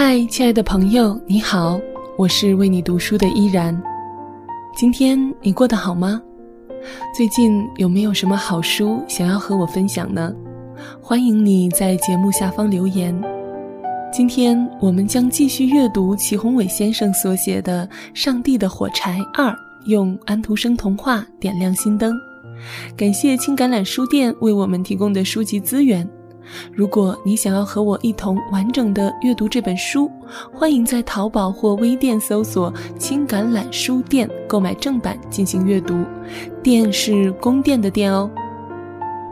嗨，亲爱的朋友，你好，我是为你读书的依然。今天你过得好吗？最近有没有什么好书想要和我分享呢？欢迎你在节目下方留言。今天我们将继续阅读祁宏伟先生所写的《上帝的火柴二》，用安徒生童话点亮心灯。感谢青橄榄书店为我们提供的书籍资源。如果你想要和我一同完整的阅读这本书，欢迎在淘宝或微店搜索“青橄榄书店”购买正版进行阅读。店是宫殿的殿哦。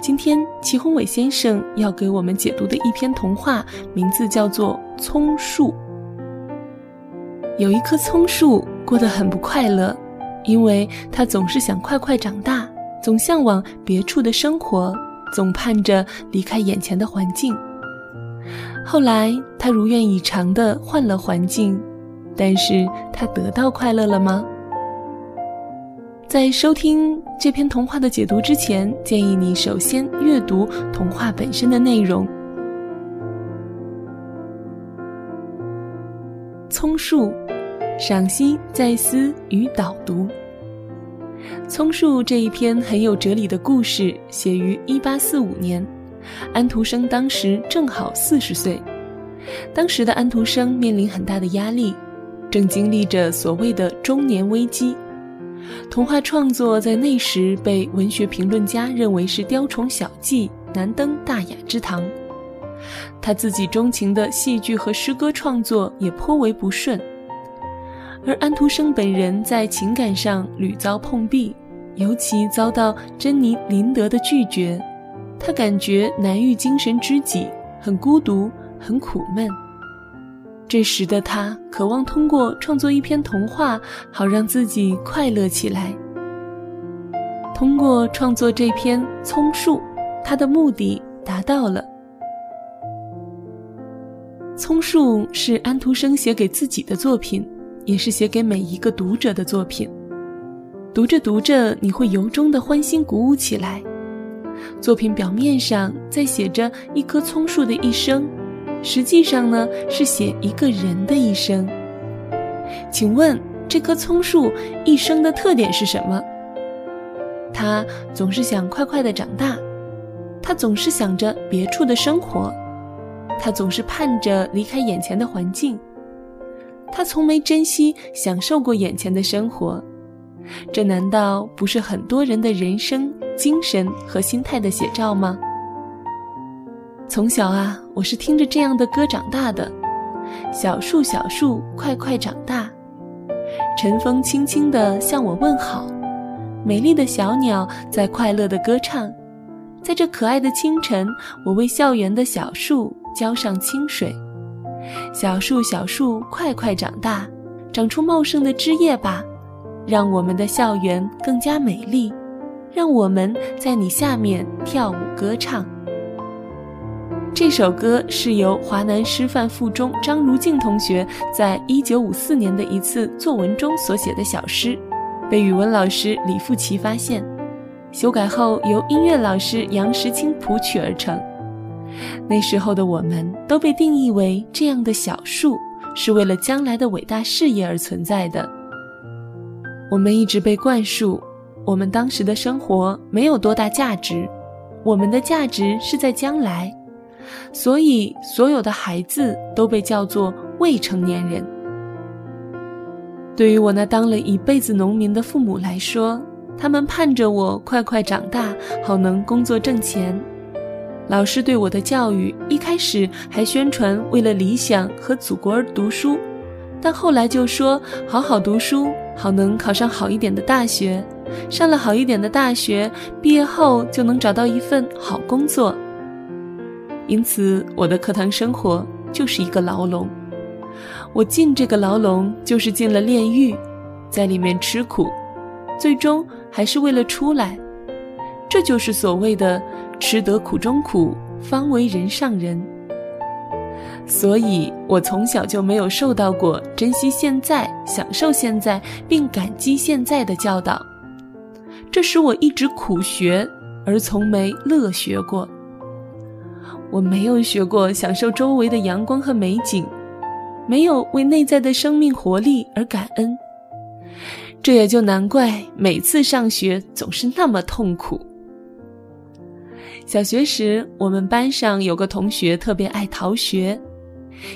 今天祁宏伟先生要给我们解读的一篇童话，名字叫做《葱树》。有一棵葱树过得很不快乐，因为它总是想快快长大，总向往别处的生活。总盼着离开眼前的环境。后来，他如愿以偿地换了环境，但是他得到快乐了吗？在收听这篇童话的解读之前，建议你首先阅读童话本身的内容。葱树，赏析再思与导读。葱树这一篇很有哲理的故事，写于一八四五年，安徒生当时正好四十岁。当时的安徒生面临很大的压力，正经历着所谓的中年危机。童话创作在那时被文学评论家认为是雕虫小技，难登大雅之堂。他自己钟情的戏剧和诗歌创作也颇为不顺。而安徒生本人在情感上屡遭碰壁，尤其遭到珍妮林德的拒绝，他感觉难遇精神知己，很孤独，很苦闷。这时的他渴望通过创作一篇童话，好让自己快乐起来。通过创作这篇《葱树》，他的目的达到了。《葱树》是安徒生写给自己的作品。也是写给每一个读者的作品。读着读着，你会由衷的欢欣鼓舞起来。作品表面上在写着一棵葱树的一生，实际上呢是写一个人的一生。请问这棵葱树一生的特点是什么？他总是想快快的长大，他总是想着别处的生活，他总是盼着离开眼前的环境。他从没珍惜、享受过眼前的生活，这难道不是很多人的人生、精神和心态的写照吗？从小啊，我是听着这样的歌长大的。小树，小树，快快长大。晨风轻轻地向我问好，美丽的小鸟在快乐地歌唱。在这可爱的清晨，我为校园的小树浇上清水。小树，小树，快快长大，长出茂盛的枝叶吧，让我们的校园更加美丽，让我们在你下面跳舞歌唱。这首歌是由华南师范附中张如静同学在一九五四年的一次作文中所写的小诗，被语文老师李富奇发现，修改后由音乐老师杨时清谱曲而成。那时候的我们都被定义为这样的小树，是为了将来的伟大事业而存在的。我们一直被灌输，我们当时的生活没有多大价值，我们的价值是在将来，所以所有的孩子都被叫做未成年人。对于我那当了一辈子农民的父母来说，他们盼着我快快长大，好能工作挣钱。老师对我的教育一开始还宣传为了理想和祖国而读书，但后来就说好好读书，好能考上好一点的大学，上了好一点的大学，毕业后就能找到一份好工作。因此，我的课堂生活就是一个牢笼。我进这个牢笼就是进了炼狱，在里面吃苦，最终还是为了出来。这就是所谓的。吃得苦中苦，方为人上人。所以我从小就没有受到过珍惜现在、享受现在并感激现在的教导，这使我一直苦学，而从没乐学过。我没有学过享受周围的阳光和美景，没有为内在的生命活力而感恩。这也就难怪每次上学总是那么痛苦。小学时，我们班上有个同学特别爱逃学。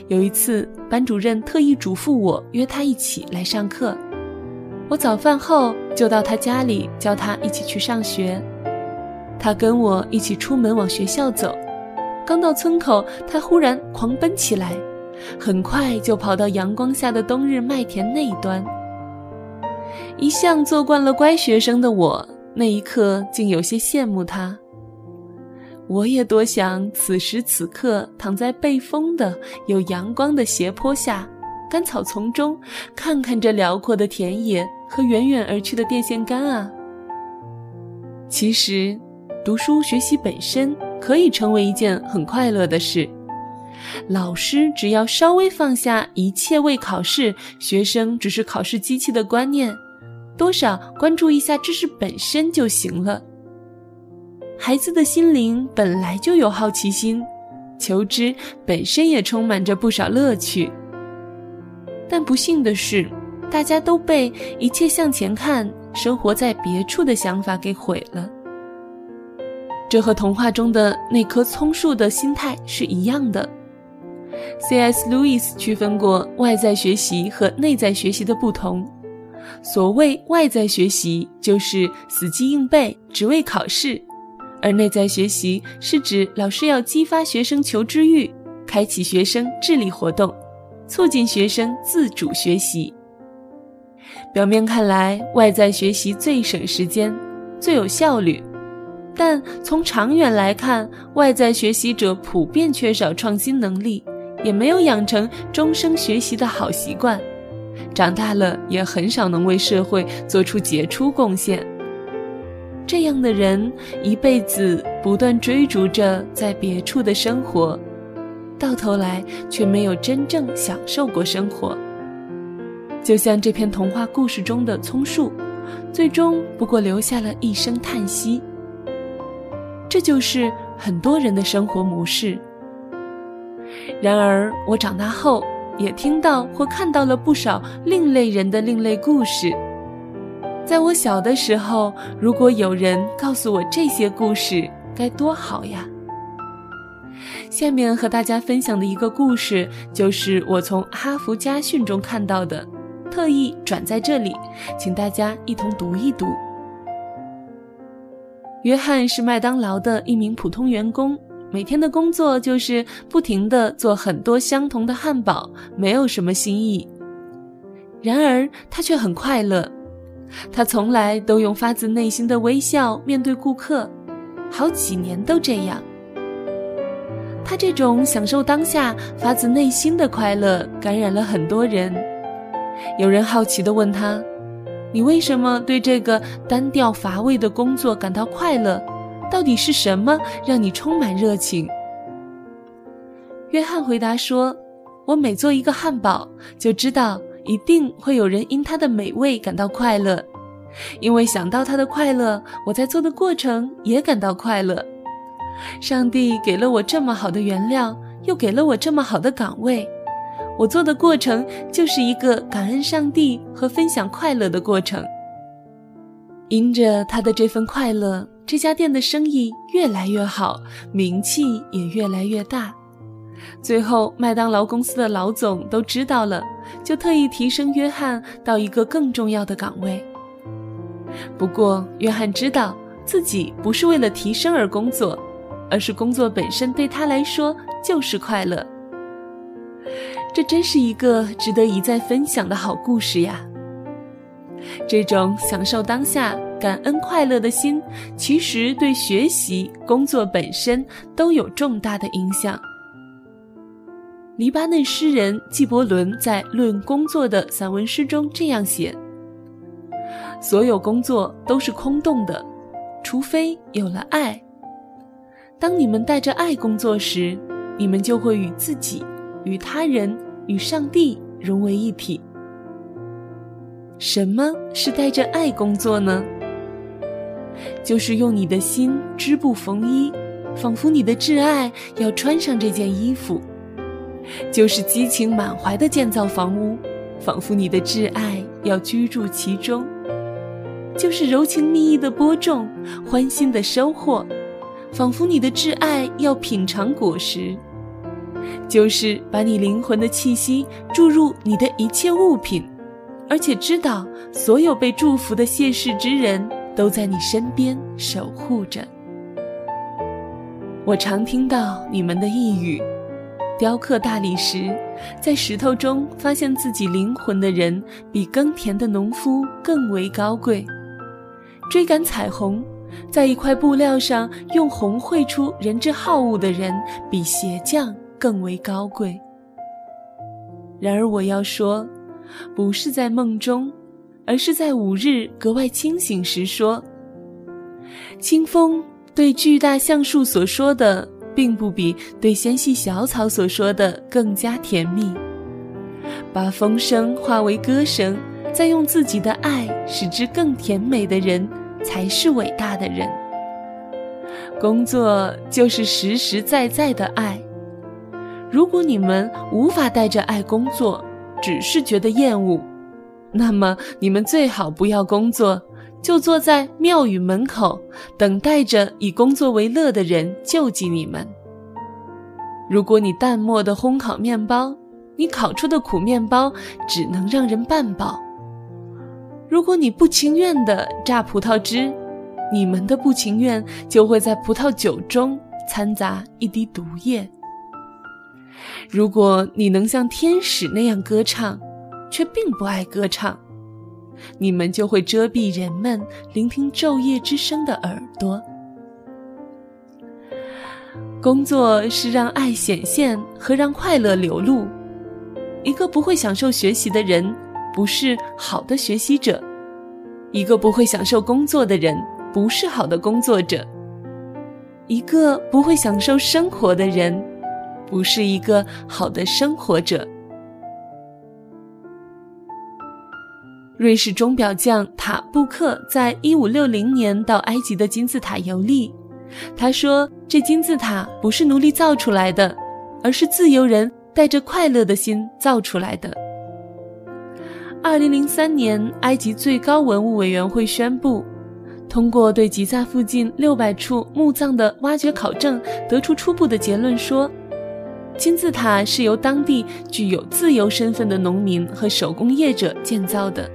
有一次，班主任特意嘱咐我约他一起来上课。我早饭后就到他家里，叫他一起去上学。他跟我一起出门往学校走，刚到村口，他忽然狂奔起来，很快就跑到阳光下的冬日麦田那一端。一向做惯了乖学生的我，那一刻竟有些羡慕他。我也多想此时此刻躺在背风的有阳光的斜坡下，干草丛中，看看这辽阔的田野和远远而去的电线杆啊！其实，读书学习本身可以成为一件很快乐的事。老师只要稍微放下一切为考试，学生只是考试机器的观念，多少关注一下知识本身就行了。孩子的心灵本来就有好奇心，求知本身也充满着不少乐趣。但不幸的是，大家都被一切向前看，生活在别处的想法给毁了。这和童话中的那棵葱树的心态是一样的。C.S. Lewis 区分过外在学习和内在学习的不同。所谓外在学习，就是死记硬背，只为考试。而内在学习是指老师要激发学生求知欲，开启学生智力活动，促进学生自主学习。表面看来，外在学习最省时间，最有效率，但从长远来看，外在学习者普遍缺少创新能力，也没有养成终生学习的好习惯，长大了也很少能为社会做出杰出贡献。这样的人一辈子不断追逐着在别处的生活，到头来却没有真正享受过生活。就像这篇童话故事中的葱树，最终不过留下了一声叹息。这就是很多人的生活模式。然而，我长大后也听到或看到了不少另类人的另类故事。在我小的时候，如果有人告诉我这些故事，该多好呀！下面和大家分享的一个故事，就是我从哈佛家训中看到的，特意转在这里，请大家一同读一读。约翰是麦当劳的一名普通员工，每天的工作就是不停地做很多相同的汉堡，没有什么新意。然而他却很快乐。他从来都用发自内心的微笑面对顾客，好几年都这样。他这种享受当下、发自内心的快乐，感染了很多人。有人好奇地问他：“你为什么对这个单调乏味的工作感到快乐？到底是什么让你充满热情？”约翰回答说：“我每做一个汉堡，就知道。”一定会有人因它的美味感到快乐，因为想到他的快乐，我在做的过程也感到快乐。上帝给了我这么好的原料，又给了我这么好的岗位，我做的过程就是一个感恩上帝和分享快乐的过程。因着他的这份快乐，这家店的生意越来越好，名气也越来越大。最后，麦当劳公司的老总都知道了，就特意提升约翰到一个更重要的岗位。不过，约翰知道自己不是为了提升而工作，而是工作本身对他来说就是快乐。这真是一个值得一再分享的好故事呀！这种享受当下、感恩快乐的心，其实对学习、工作本身都有重大的影响。黎巴嫩诗人纪伯伦在《论工作》的散文诗中这样写：“所有工作都是空洞的，除非有了爱。当你们带着爱工作时，你们就会与自己、与他人、与上帝融为一体。什么是带着爱工作呢？就是用你的心织布缝衣，仿佛你的挚爱要穿上这件衣服。”就是激情满怀的建造房屋，仿佛你的挚爱要居住其中；就是柔情蜜意的播种，欢欣的收获，仿佛你的挚爱要品尝果实；就是把你灵魂的气息注入你的一切物品，而且知道所有被祝福的谢世之人都在你身边守护着。我常听到你们的呓语。雕刻大理石，在石头中发现自己灵魂的人，比耕田的农夫更为高贵；追赶彩虹，在一块布料上用红绘出人之好恶的人，比鞋匠更为高贵。然而我要说，不是在梦中，而是在午日格外清醒时说。清风对巨大橡树所说的。并不比对纤细小草所说的更加甜蜜。把风声化为歌声，再用自己的爱使之更甜美的人，才是伟大的人。工作就是实实在在的爱。如果你们无法带着爱工作，只是觉得厌恶，那么你们最好不要工作。就坐在庙宇门口，等待着以工作为乐的人救济你们。如果你淡漠的烘烤面包，你烤出的苦面包只能让人半饱；如果你不情愿的榨葡萄汁，你们的不情愿就会在葡萄酒中掺杂一滴毒液。如果你能像天使那样歌唱，却并不爱歌唱。你们就会遮蔽人们聆听昼夜之声的耳朵。工作是让爱显现和让快乐流露。一个不会享受学习的人，不是好的学习者；一个不会享受工作的人，不是好的工作者；一个不会享受生活的人，不是一个好的生活者。瑞士钟表匠塔布克在一五六零年到埃及的金字塔游历，他说：“这金字塔不是奴隶造出来的，而是自由人带着快乐的心造出来的。”二零零三年，埃及最高文物委员会宣布，通过对吉萨附近六百处墓葬的挖掘考证，得出初步的结论说，金字塔是由当地具有自由身份的农民和手工业者建造的。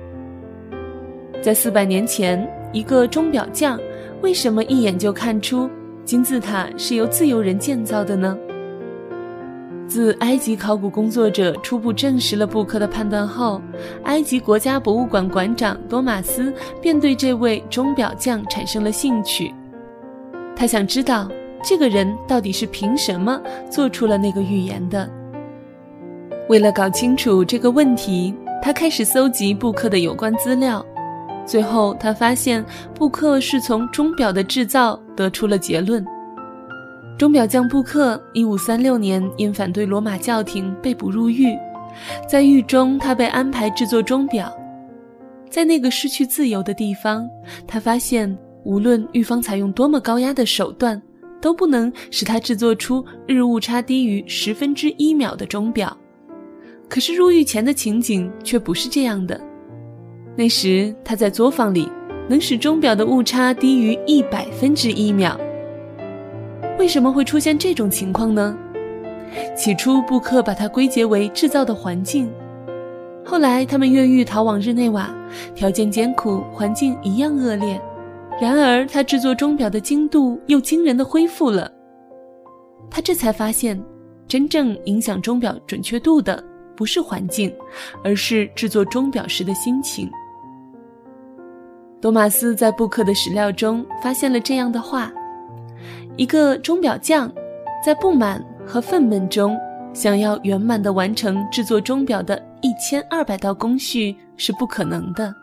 在四百年前，一个钟表匠为什么一眼就看出金字塔是由自由人建造的呢？自埃及考古工作者初步证实了布克的判断后，埃及国家博物馆馆长多马斯便对这位钟表匠产生了兴趣。他想知道这个人到底是凭什么做出了那个预言的。为了搞清楚这个问题，他开始搜集布克的有关资料。最后，他发现布克是从钟表的制造得出了结论。钟表匠布克1536年因反对罗马教廷被捕入狱，在狱中，他被安排制作钟表。在那个失去自由的地方，他发现无论狱方采用多么高压的手段，都不能使他制作出日误差低于十分之一秒的钟表。可是入狱前的情景却不是这样的。那时他在作坊里能使钟表的误差低于一百分之一秒。为什么会出现这种情况呢？起初布克把它归结为制造的环境，后来他们越狱逃往日内瓦，条件艰苦，环境一样恶劣。然而他制作钟表的精度又惊人的恢复了。他这才发现，真正影响钟表准确度的不是环境，而是制作钟表时的心情。多马斯在布克的史料中发现了这样的话：一个钟表匠在不满和愤懑中，想要圆满地完成制作钟表的一千二百道工序是不可能的。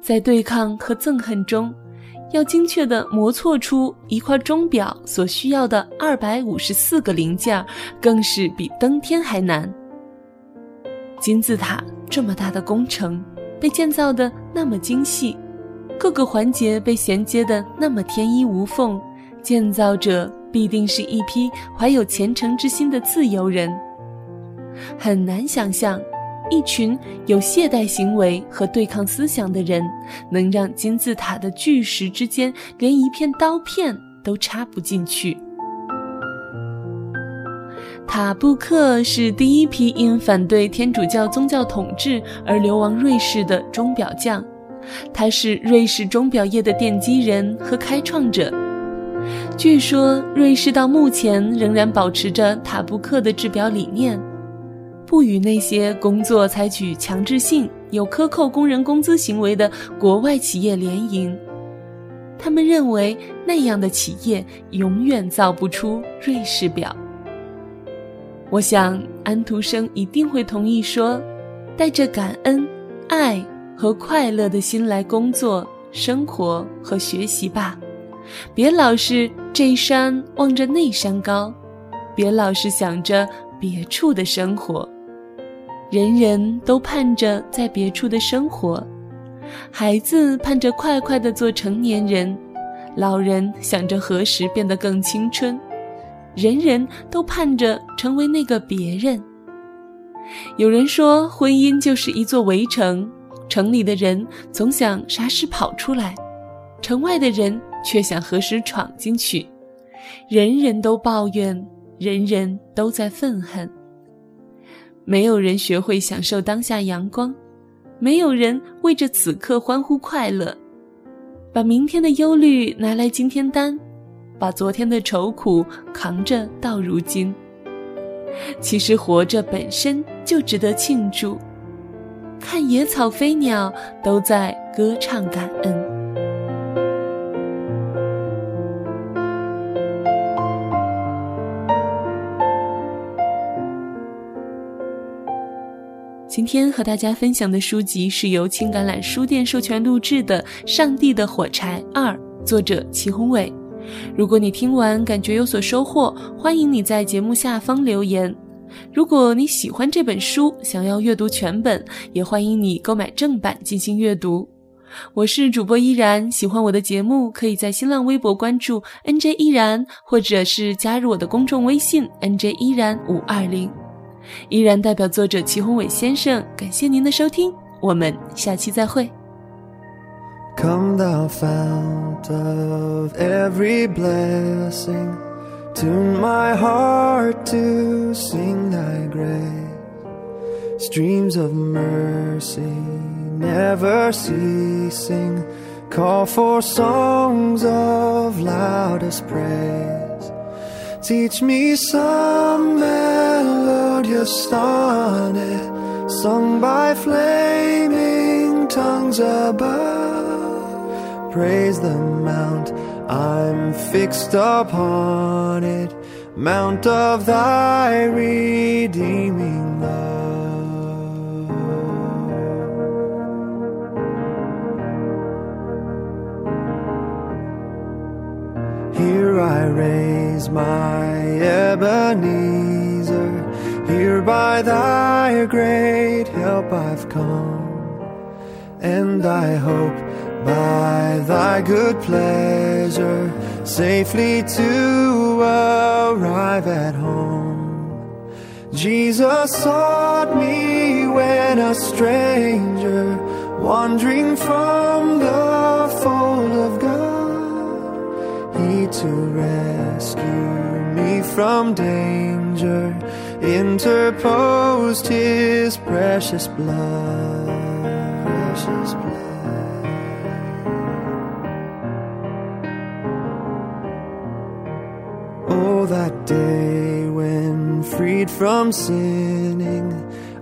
在对抗和憎恨中，要精确地磨错出一块钟表所需要的二百五十四个零件，更是比登天还难。金字塔这么大的工程。被建造的那么精细，各个环节被衔接的那么天衣无缝，建造者必定是一批怀有虔诚之心的自由人，很难想象，一群有懈怠行为和对抗思想的人，能让金字塔的巨石之间连一片刀片都插不进去。塔布克是第一批因反对天主教宗教统治而流亡瑞士的钟表匠，他是瑞士钟表业的奠基人和开创者。据说，瑞士到目前仍然保持着塔布克的制表理念，不与那些工作采取强制性、有克扣工人工资行为的国外企业联营。他们认为那样的企业永远造不出瑞士表。我想，安徒生一定会同意说：“带着感恩、爱和快乐的心来工作、生活和学习吧。”别老是这山望着那山高，别老是想着别处的生活。人人都盼着在别处的生活，孩子盼着快快的做成年人，老人想着何时变得更青春，人人都盼着成为那个别人。有人说，婚姻就是一座围城，城里的人总想啥时跑出来，城外的人。却想何时闯进去，人人都抱怨，人人都在愤恨。没有人学会享受当下阳光，没有人为着此刻欢呼快乐，把明天的忧虑拿来今天担，把昨天的愁苦扛着到如今。其实活着本身就值得庆祝，看野草飞鸟都在歌唱感恩。今天和大家分享的书籍是由青橄榄书店授权录制的《上帝的火柴二》，作者齐宏伟。如果你听完感觉有所收获，欢迎你在节目下方留言。如果你喜欢这本书，想要阅读全本，也欢迎你购买正版进行阅读。我是主播依然，喜欢我的节目，可以在新浪微博关注 NJ 依然，或者是加入我的公众微信 NJ 依然五二零。依然代表作者齐宏伟先生，感谢您的收听，我们下期再会。Come thou fount of every blessing, tune my heart to sing thy grace. Streams of mercy never ceasing, call for songs of loudest praise. Teach me some melodious sonnet sung by flaming tongues above. Praise the mount, I'm fixed upon it, mount of thy redeeming love. Here I raise my Ebenezer. Here by thy great help I've come. And I hope by thy good pleasure safely to arrive at home. Jesus sought me when a stranger, wandering from the fold of God he to rescue me from danger, interposed his precious blood. Precious blood. Oh, that day when freed from sinning,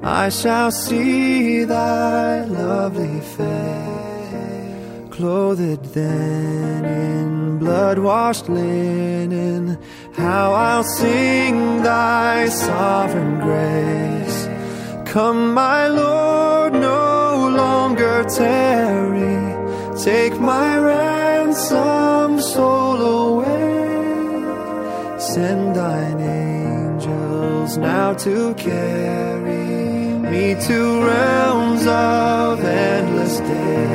I shall see thy lovely face clothed then in blood washed linen, how I'll sing thy sovereign grace. Come, my Lord, no longer tarry, take my ransom soul away. Send thine angels now to carry me to realms of endless day.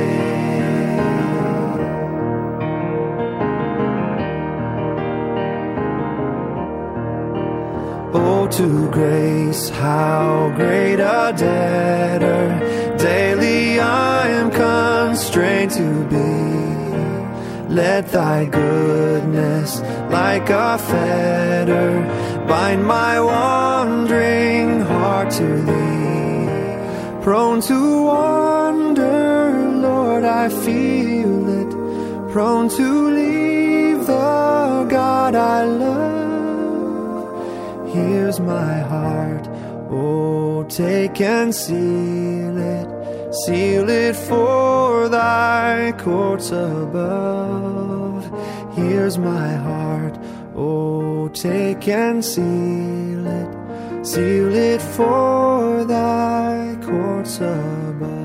To grace, how great a debtor daily I am constrained to be. Let thy goodness, like a fetter, bind my wandering heart to thee. Prone to wander, Lord, I feel it. Prone to leave the God I love. Here's my heart. Oh, take and seal it. Seal it for thy courts above. Here's my heart. Oh, take and seal it. Seal it for thy courts above.